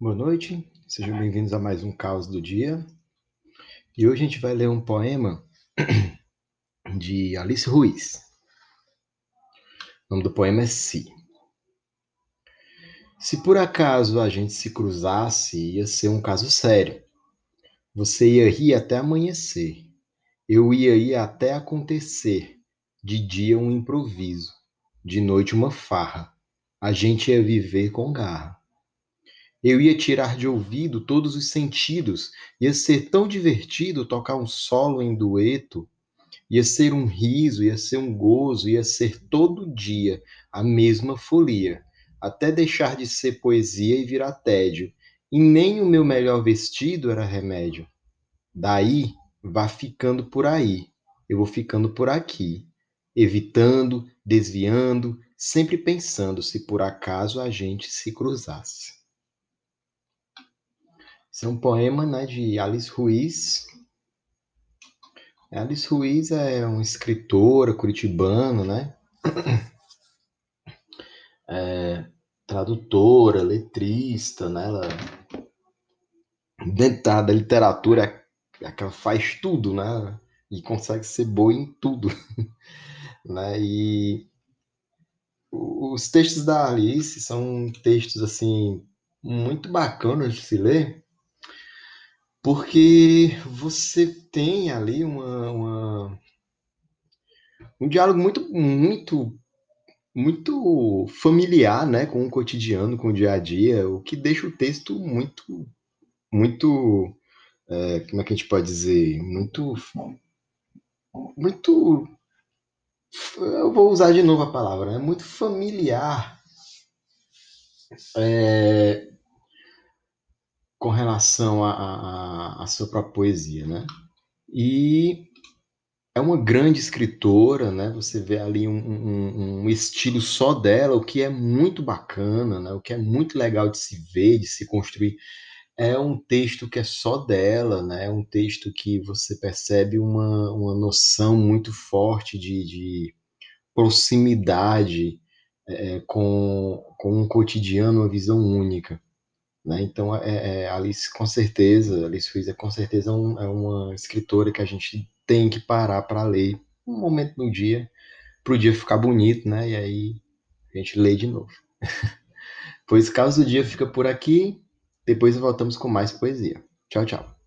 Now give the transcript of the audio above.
Boa noite, sejam bem-vindos a mais um Caos do Dia. E hoje a gente vai ler um poema de Alice Ruiz. O nome do poema é Si. Se por acaso a gente se cruzasse, ia ser um caso sério. Você ia rir até amanhecer. Eu ia ir até acontecer. De dia um improviso, de noite uma farra. A gente ia viver com garra. Eu ia tirar de ouvido todos os sentidos, ia ser tão divertido tocar um solo em dueto, ia ser um riso, ia ser um gozo, ia ser todo dia a mesma folia, até deixar de ser poesia e virar tédio. E nem o meu melhor vestido era remédio. Daí, vá ficando por aí, eu vou ficando por aqui, evitando, desviando, sempre pensando se por acaso a gente se cruzasse. Esse é um poema né, de Alice Ruiz. Alice Ruiz é uma escritora curitibana, né? É, tradutora, letrista, né? Ela, dentro da literatura, é que ela faz tudo, né? E consegue ser boa em tudo, né? E os textos da Alice são textos assim muito bacanas de se ler, porque você tem ali uma, uma, um diálogo muito, muito, muito familiar, né, com o cotidiano, com o dia a dia, o que deixa o texto muito, muito, é, como é que a gente pode dizer, muito, muito, eu vou usar de novo a palavra, né, muito familiar. É, com relação à sua própria poesia, né? E é uma grande escritora, né? Você vê ali um, um, um, estilo só dela, o que é muito bacana, né? O que é muito legal de se ver, de se construir. É um texto que é só dela, né? É um texto que você percebe uma, uma noção muito forte de, de proximidade é, com, com um cotidiano, uma visão única. Né? Então, é, é, Alice, com certeza, Alice Ruiz é com certeza um, é uma escritora que a gente tem que parar para ler um momento no dia, para o dia ficar bonito, né? E aí a gente lê de novo. pois caso o dia fica por aqui, depois voltamos com mais poesia. Tchau, tchau.